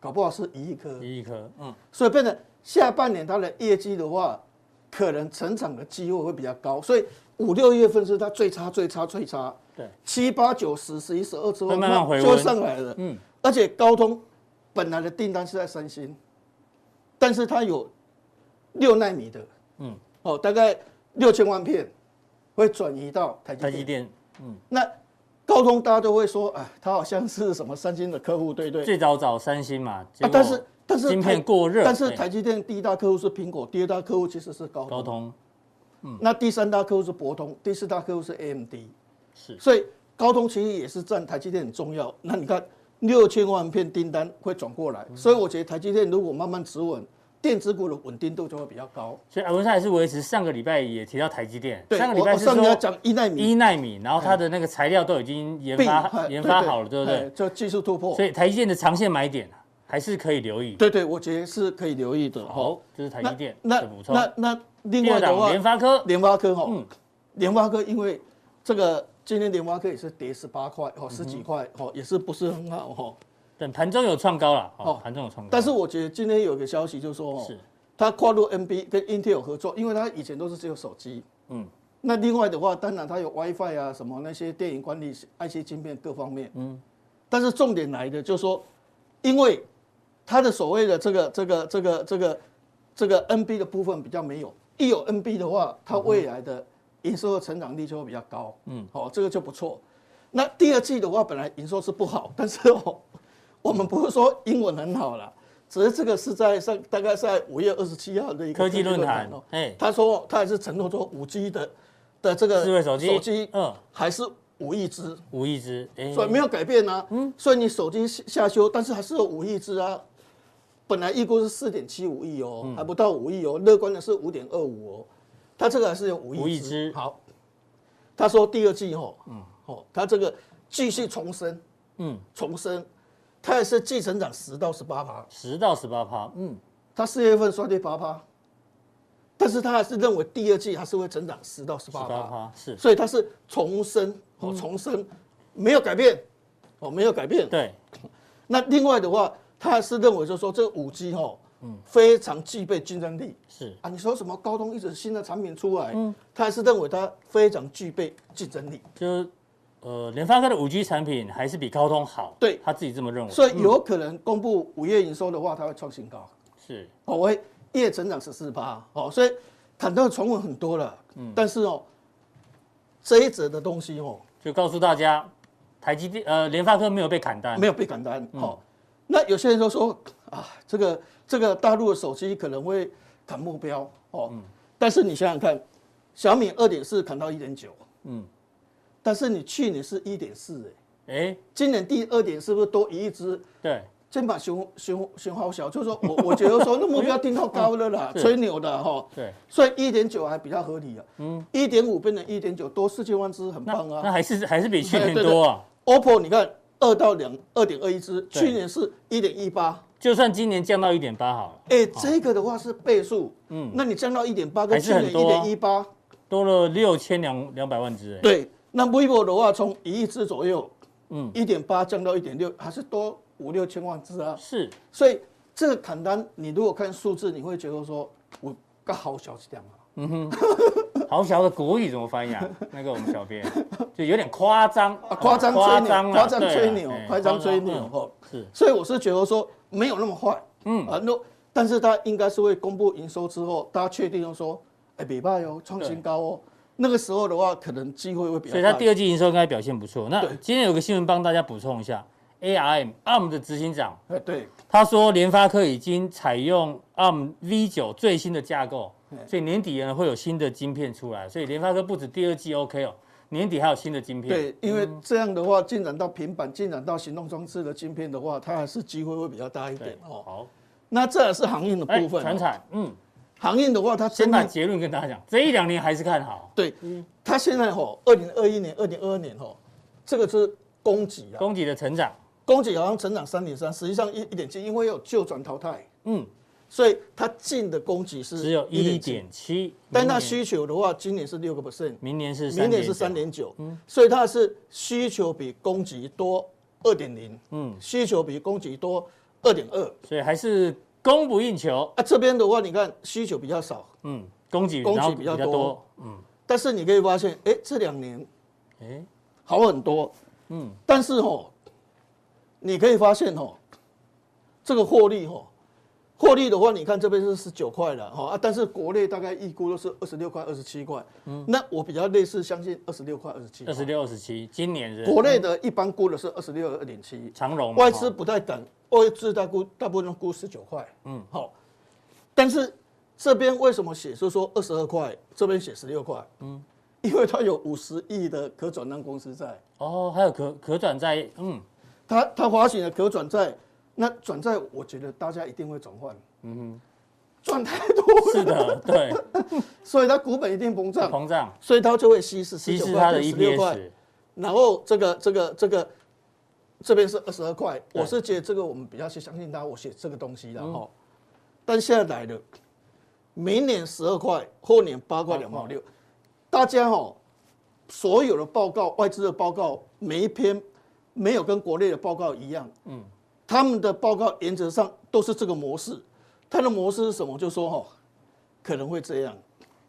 [SPEAKER 4] 搞不好是一亿颗。
[SPEAKER 2] 一亿颗，嗯。
[SPEAKER 4] 所以变成下半年它的业绩的话，可能成长的机会会比较高。所以五六月份是它最差最差最差。对。七八九十十一十二之后慢慢回温，就上来了。嗯。而且高通本来的订单是在三星，但是它有六纳米的，嗯，哦，大概六千万片会转移到台积电。台积电，嗯，那高通大家都会说，哎，它好像是什么三星的客户，对不对？
[SPEAKER 2] 最早找三星嘛，
[SPEAKER 4] 啊，但是但是
[SPEAKER 2] 芯片过热，
[SPEAKER 4] 但是台积电第一大客户是苹果，第二大客户其实是高通。高通，嗯，那第三大客户是博通，第四大客户是 AMD，是，所以高通其实也是占台积电很重要。那你看。六千万片订单会转过来，所以我觉得台积电如果慢慢止稳，电子股的稳定度就会比较高。
[SPEAKER 2] 所以阿文师还是维持上个礼拜也提到台积电，上个礼拜是说
[SPEAKER 4] 讲一纳米，
[SPEAKER 2] 一纳米，然后它的那个材料都已经研发研发好了，对不对？
[SPEAKER 4] 就技术突破。
[SPEAKER 2] 所以台积电的长线买点还是可以留意。
[SPEAKER 4] 对对，我觉得是可以留意的。
[SPEAKER 2] 好，这是台积电
[SPEAKER 4] 那补充。那那另外的话，
[SPEAKER 2] 联发科，
[SPEAKER 4] 联发科哈，嗯，联发科因为这个今天联发科也是跌十八块哦，十几块哦，也是不是很好哦。
[SPEAKER 2] 等盘中有创高了哦，盘中有创高。
[SPEAKER 4] 但是我觉得今天有一个消息，就是说，是。它跨入 NB 跟 Intel 合作，因为它以前都是只有手机，嗯，那另外的话，当然它有 WiFi 啊，什么那些电影管理、IC 晶片各方面，嗯，但是重点来的就是说，因为它的所谓的这个这个这个这个这个 NB 的部分比较没有，一有 NB 的话，它未来的营收的成长率就会比较高。嗯，好，这个就不错。那第二季的话，本来营收是不好，但是哦，我们不是说英文很好了，只是这个是在上大概在五月二十七号的一个
[SPEAKER 2] 科技论坛哦。哎，
[SPEAKER 4] 他说他还是承诺说五 G 的的这个
[SPEAKER 2] 智慧手机，
[SPEAKER 4] 手机嗯，还是五亿只，
[SPEAKER 2] 五亿只，
[SPEAKER 4] 所以没有改变啊。嗯，所以你手机下修，但是还是有五亿只啊。本来预估是四点七五亿哦，还不到五亿哦，乐观的是五点二五哦。他这个还是有五亿，五亿只。好，他说第二季哦，嗯。哦，他这个继续重生，嗯，重生，他也是季成长十到十八趴，
[SPEAKER 2] 十到十八趴，嗯，
[SPEAKER 4] 他四月份衰退八趴，但是他还是认为第二季还是会成长十到十八趴，是，所以他是重生，哦，重生，没有改变，哦，没有改变，对，那另外的话，他还是认为就是说这个五 G 哈。嗯，非常具备竞争力。是啊，你说什么高通一直新的产品出来，嗯，他还是认为它非常具备竞争力。
[SPEAKER 2] 就是，呃，联发科的五 G 产品还是比高通好。
[SPEAKER 4] 对，
[SPEAKER 2] 他自己这么认为。
[SPEAKER 4] 所以有可能公布五月营收的话，它会创新高。
[SPEAKER 2] 是，
[SPEAKER 4] 哦，会月成长十四趴。哦，所以谈到传闻很多了。嗯，但是哦，这一则的东西哦，
[SPEAKER 2] 就告诉大家，台积电呃联发科没有被砍单，
[SPEAKER 4] 没有被砍单。好，那有些人都说啊，这个。这个大陆的手机可能会砍目标哦，嗯、但是你想想看，小米二点四砍到一点九，嗯，但是你去年是一点四哎，哎，今年第二点是不是多一亿
[SPEAKER 2] 只？
[SPEAKER 4] 对，肩膀熊熊熊好小，就是说我我觉得说那目标定到高了啦，吹牛的哈，对，所以一点九还比较合理啊，嗯，一点五变成一点九，多四千万只很棒啊，
[SPEAKER 2] 那，那还是还是比去年多啊。
[SPEAKER 4] OPPO 你看二到两二点二一只，去年是一点一八。
[SPEAKER 2] 就算今年降到一点八好了，
[SPEAKER 4] 哎，这个的话是倍数，嗯，那你降到一点八，跟去年一点一八，
[SPEAKER 2] 多了六千两两百万只，哎，
[SPEAKER 4] 对，那 vivo 的话从一亿只左右，嗯，一点八降到一点六，还是多五六千万只啊，
[SPEAKER 2] 是，
[SPEAKER 4] 所以这个砍单，你如果看数字，你会觉得说，我刚好小气点嘛，嗯
[SPEAKER 2] 哼，好小的国语怎么翻译啊？那个我们小编。就有点夸张，
[SPEAKER 4] 夸张吹牛夸张吹牛，夸张吹牛，哈，是，所以我是觉得说。没有那么坏，嗯啊，那但是他应该是会公布营收之后，大家确定说，哎，礼拜哦，创新高哦，那个时候的话，可能机会会比较。
[SPEAKER 2] 所以它第二季营收应该表现不错。那今天有个新闻帮大家补充一下，ARM ARM 的执行长，
[SPEAKER 4] 哎对，
[SPEAKER 2] 他说联发科已经采用 ARM V 九最新的架构，所以年底呢会有新的晶片出来，所以联发科不止第二季 OK 哦。年底还有新的晶片，
[SPEAKER 4] 对，因为这样的话，进展到平板、进展到行动装置的晶片的话，它还是机会会比较大一点哦。好，那这也是航运的部分。
[SPEAKER 2] 传产，嗯，
[SPEAKER 4] 航运的话，它
[SPEAKER 2] 先把结论跟大家讲，这一两年还是看好。
[SPEAKER 4] 对，它现在吼，二零二一年、二零二二年吼，这个是供给啊，
[SPEAKER 2] 供给的成长，
[SPEAKER 4] 供给好像成长三点三，实际上一一点七，因为有旧转淘汰，嗯。所以它进的供给是
[SPEAKER 2] 只有一点七，
[SPEAKER 4] 但它需求的话，今年是六个 percent，
[SPEAKER 2] 明年是
[SPEAKER 4] 明年是三点九，所以它是需求比供给多二点零，嗯，需求比供给多二点二，
[SPEAKER 2] 所以还是供不应求。
[SPEAKER 4] 啊。这边的话，你看需求比较少，
[SPEAKER 2] 嗯，供给
[SPEAKER 4] 供给比较多，嗯，但是你可以发现，哎，这两年，哎，好很多，嗯，但是吼，你可以发现吼，这个获利吼。获利的话，你看这边是十九块了哈啊，但是国内大概预估都是二十六块、二十七块。嗯，那我比较类似相信二十六块、二十七。
[SPEAKER 2] 二十六、二十七，今年是
[SPEAKER 4] 国内的一般估的是二十六、二点七。
[SPEAKER 2] 长荣
[SPEAKER 4] 外资不太等，外资大估大部分都估十九块。嗯，好，但是这边为什么写是说二十二块？这边写十六块。嗯，因为它有五十亿的可转让公司债。
[SPEAKER 2] 哦，还有可可转债。嗯，
[SPEAKER 4] 它它发行的可转债。那转债，我觉得大家一定会转换，嗯哼，赚太多了，
[SPEAKER 2] 是的，对，
[SPEAKER 4] 所以它股本一定膨胀，
[SPEAKER 2] 膨胀，
[SPEAKER 4] 所以它就会稀释，
[SPEAKER 2] 稀释它的 EPS，
[SPEAKER 4] 然后这个这个这个这边是二十二块，我是觉得这个我们比较去相信它，我写这个东西的哈，但现在来了，明年十二块，后年八块两毛六，大家哈，所有的报告，外资的报告，每一篇没有跟国内的报告一样，嗯。他们的报告原则上都是这个模式，它的模式是什么？就说哈，可能会这样。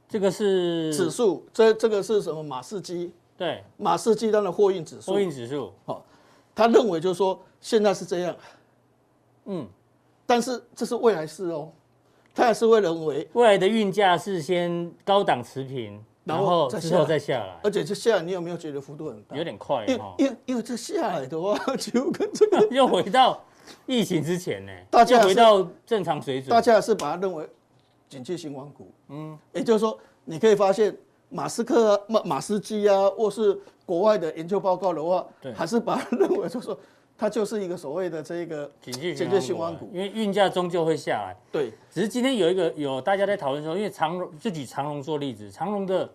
[SPEAKER 2] 这个是
[SPEAKER 4] 指数，这这个是什么？马士基。
[SPEAKER 2] 对，
[SPEAKER 4] 马士基它的货运指数。
[SPEAKER 2] 货运指数。好，
[SPEAKER 4] 他认为就是说现在是这样，嗯，但是这是未来式哦。他也是会认为
[SPEAKER 2] 未来的运价是先高档持平，然后之后再下来，
[SPEAKER 4] 而且这下来你有没有觉得幅度很大？
[SPEAKER 2] 有点快，
[SPEAKER 4] 因为因为因为这下来的话，就跟这个
[SPEAKER 2] 又回到疫情之前呢，大家回到正常水准，
[SPEAKER 4] 大家是把它认为景气循环股，嗯，也就是说，你可以发现马斯克啊、马马斯基啊，或是国外的研究报告的话，对，还是把它认为就是说。它就是一个所谓的这个
[SPEAKER 2] 景气循环股，因为运价终究会下来。
[SPEAKER 4] 对，
[SPEAKER 2] 只是今天有一个有大家在讨论说，因为长荣就举长荣做例子，长荣的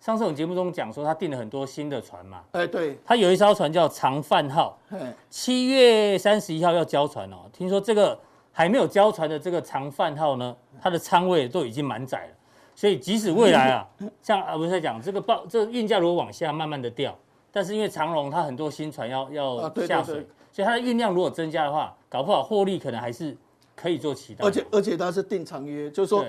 [SPEAKER 2] 上次我们节目中讲说，他订了很多新的船嘛。
[SPEAKER 4] 哎，对，
[SPEAKER 2] 他有一艘船叫长帆号，七月三十一号要交船哦。听说这个还没有交船的这个长帆号呢，它的舱位都已经满载了，所以即使未来啊，像啊不是在讲这个报这个运价如果往下慢慢的掉，但是因为长荣它很多新船要要下水。所以它的运量如果增加的话，搞不好获利可能还是可以做期待。
[SPEAKER 4] 而且而且它是定长约，就是说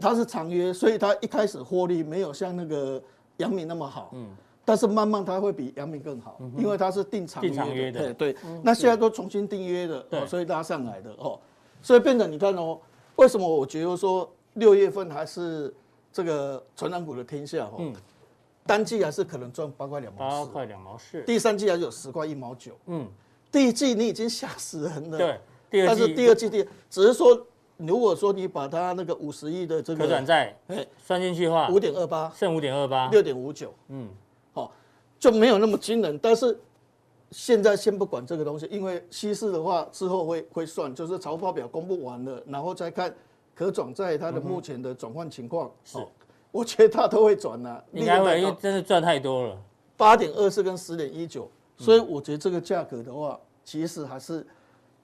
[SPEAKER 4] 它是长约，所以它一开始获利没有像那个阳明那么好。嗯。但是慢慢它会比阳明更好，因为它是定长约的。对对。那现在都重新订约的，所以拉上来的哦。所以变成你看哦，为什么我觉得说六月份还是这个传产股的天下哦？单季还是可能赚八块两毛四。
[SPEAKER 2] 八块两毛四。
[SPEAKER 4] 第三季还是有十块一毛九。嗯。第一季你已经吓死人了，
[SPEAKER 2] 对，第二季，
[SPEAKER 4] 但是第二季第只是说，如果说你把它那个五十亿的这个
[SPEAKER 2] 可转债哎算进去的话，
[SPEAKER 4] 五点二八
[SPEAKER 2] 剩五点二八，
[SPEAKER 4] 六点五九，嗯，好，就没有那么惊人。但是现在先不管这个东西，因为稀释的话之后会会算，就是财报表公布完了，然后再看可转债它的目前的转换情况。是，我觉得它都会转了，
[SPEAKER 2] 应该会，因为真的赚太多了，
[SPEAKER 4] 八点二四跟十点一九。所以我觉得这个价格的话，其实还是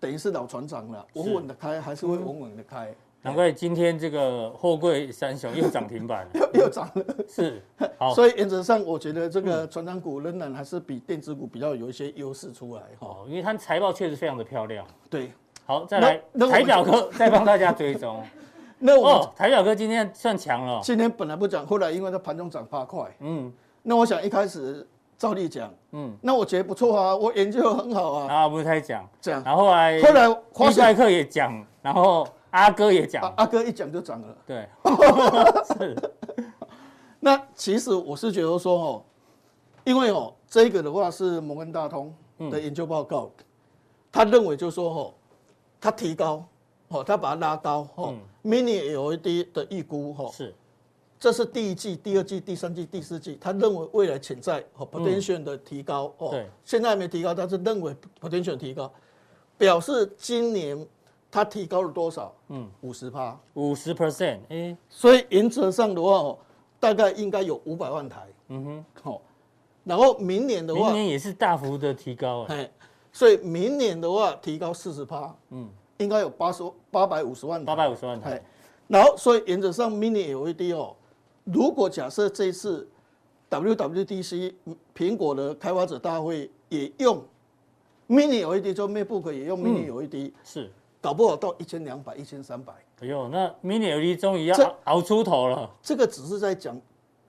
[SPEAKER 4] 等于是老船长了，稳稳的开，还是会稳稳的开。
[SPEAKER 2] 难怪今天这个货柜三雄又涨停板，
[SPEAKER 4] 又 又涨了。
[SPEAKER 2] 是，
[SPEAKER 4] 所以原则上我觉得这个船长股仍然还是比电子股比较有一些优势出来哈，
[SPEAKER 2] 因为它财报确实非常的漂亮。
[SPEAKER 4] 对，
[SPEAKER 2] 好，再来台表哥再帮大家追踪。那我台表哥今天算强了，
[SPEAKER 4] 今天本来不涨，后来因为它盘中涨八块。嗯，那我想一开始。照例讲，嗯，那我觉得不错啊，我研究很好啊。
[SPEAKER 2] 啊，不是太讲
[SPEAKER 4] 这样，
[SPEAKER 2] 然后后来
[SPEAKER 4] 后来华
[SPEAKER 2] 赛克也讲，然后阿哥也讲，
[SPEAKER 4] 阿哥一讲就涨了。
[SPEAKER 2] 对，是。
[SPEAKER 4] 那其实我是觉得说哦，因为哦，这个的话是摩根大通的研究报告，他认为就是说哦，他提高，哦，他把它拉高，哦，Mini LED 的预估，哈，是。这是第一季、第二季、第三季、第四季，他认为未来潜在和 potential 的提高哦，对，现在还没提高，但是认为 potential 提高，表示今年他提高了多少？嗯，五十趴，
[SPEAKER 2] 五十 percent，哎，
[SPEAKER 4] 所以原则上的话哦，大概应该有五百万台，嗯哼，好，然后明年的话，
[SPEAKER 2] 明年也是大幅的提高，
[SPEAKER 4] 哎，所以明年的话提高四十趴，嗯，应该有八十八百五十万台，
[SPEAKER 2] 八百五十万台，
[SPEAKER 4] 然后所以原则上 mini LED 哦。如果假设这次 WWDC 苹果的开发者大会也用 Mini LED，就 MacBook 也用 Mini LED，是搞不好到一千两百、一千三百。
[SPEAKER 2] 哎呦，那 Mini LED 终于要熬出头了。
[SPEAKER 4] 这个只是在讲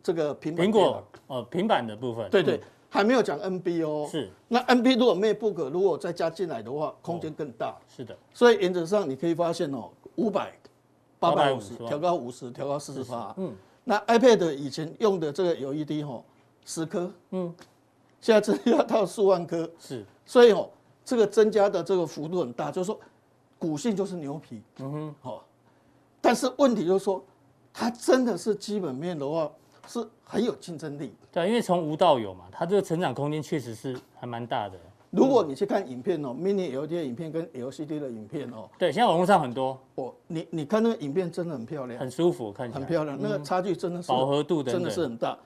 [SPEAKER 4] 这个平
[SPEAKER 2] 苹果哦，平板的部分。
[SPEAKER 4] 对对，还没有讲 NB 哦。是。那 NB 如果 MacBook 如果再加进来的话，空间更大。
[SPEAKER 2] 是的。
[SPEAKER 4] 所以原则上你可以发现哦，五百、八百五十，调高五十，调高四十八。嗯。那 iPad 以前用的这个 LED 哈，十颗，嗯，现在真的要到数万颗，是，所以哦，这个增加的这个幅度很大，就是说，股性就是牛皮，嗯哼，好，但是问题就是说，它真的是基本面的话是很有竞争力，
[SPEAKER 2] 对，因为从无到有嘛，它这个成长空间确实是还蛮大的。
[SPEAKER 4] 如果你去看影片哦，Mini LED 的影片跟 LCD 的影片哦，
[SPEAKER 2] 对，现在网络上很多。
[SPEAKER 4] 哦，你你看那个影片真的很漂亮，
[SPEAKER 2] 很舒服，看起来。
[SPEAKER 4] 很漂亮，那个差距真的是
[SPEAKER 2] 饱和度真
[SPEAKER 4] 的是很大。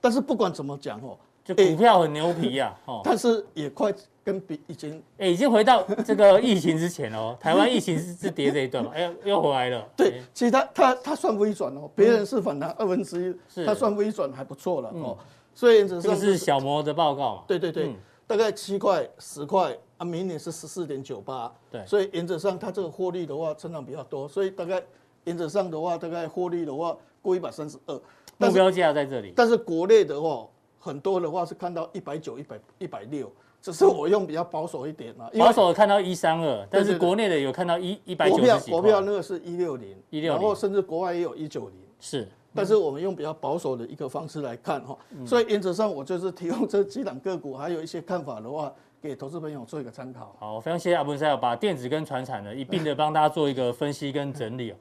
[SPEAKER 4] 但是不管怎么讲哦，
[SPEAKER 2] 就股票很牛皮呀，哦，
[SPEAKER 4] 但是也快跟比已经
[SPEAKER 2] 哎，已经回到这个疫情之前哦，台湾疫情是是跌这一段嘛，哎，又回来了。
[SPEAKER 4] 对，其实它它它算微转哦，别人是反弹二分之一，它算微转还不错了哦。所以这
[SPEAKER 2] 是小摩的报告嘛？
[SPEAKER 4] 对对对，大概七块十块。啊，明年是十四点九八，对，所以原则上它这个获利的话，成长比较多，所以大概原则上的话，大概获利的话过一百三十二，目
[SPEAKER 2] 标价在这里。
[SPEAKER 4] 但是国内的话，很多的话是看到一百九、一百一百六，只是我用比较保守一点嘛。
[SPEAKER 2] 保守看到一三二，但是国内的有看到一一百九十几。
[SPEAKER 4] 国票那个是一六零，
[SPEAKER 2] 一六零，
[SPEAKER 4] 然后甚至国外也有一九零。
[SPEAKER 2] 是，
[SPEAKER 4] 但是我们用比较保守的一个方式来看哈，所以原则上我就是提供这几档个股，还有一些看法的话，给投资朋友做一个参考。
[SPEAKER 2] 好，非常谢谢阿文师把电子跟传产呢一并的帮大家做一个分析跟整理哦。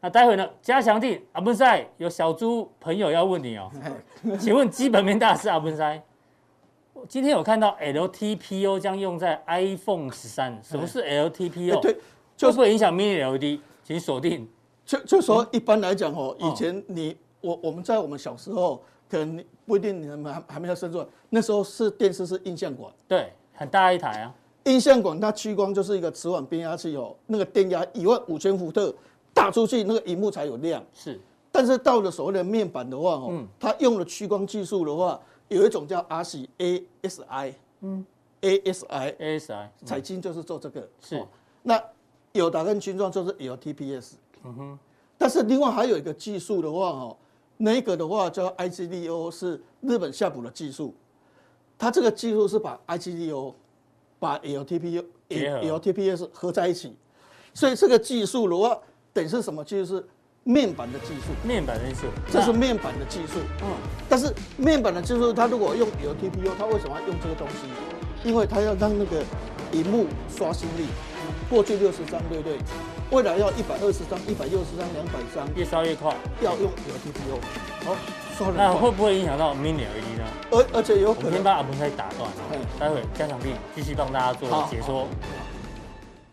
[SPEAKER 2] 那待会呢，加强錠阿文师有小猪朋友要问你哦，请问基本面大师阿文师，今天有看到 LTPO 将用在 iPhone 十三，什么是 LTPO？
[SPEAKER 4] 对，
[SPEAKER 2] 就是会影响 Mini LED，请锁定。
[SPEAKER 4] 就就说一般来讲哦，以前你我我们在我们小时候，可能不一定你们还还没有生出来，那时候是电视是映像管，
[SPEAKER 2] 对，很大一台啊。
[SPEAKER 4] 映像管它屈光就是一个磁管变压器哦，那个电压一万五千伏特打出去，那个荧幕才有亮。
[SPEAKER 2] 是，
[SPEAKER 4] 但是到了所谓的面板的话哦，它用了屈光技术的话，有一种叫 RC-ASI，嗯，ASI，ASI，彩晶就是做这个。
[SPEAKER 2] 是，
[SPEAKER 4] 那有达跟群创就是 LTPS。嗯哼，但是另外还有一个技术的话，哦，那个的话叫 IGDO，是日本夏普的技术。它这个技术是把 IGDO 把 L T P U、LTPS 合在一起，所以这个技术的话，等于是什么技术？是面板的技术。
[SPEAKER 2] 面板的技术，
[SPEAKER 4] 这是面板的技术。嗯，但是面板的技术，它如果用 L T P U，它为什么要用这个东西？因为它要让那个荧幕刷新率，过去六十张，对不对？未来要一百二十张、一百六十张、两百张，
[SPEAKER 2] 越烧越快，
[SPEAKER 4] 要用 LTPO。好，烧
[SPEAKER 2] 那会不会影响到 Mini LED 呢？
[SPEAKER 4] 而而且有可能
[SPEAKER 2] 我先把阿文师打断，待会加强力继续帮大家做解说。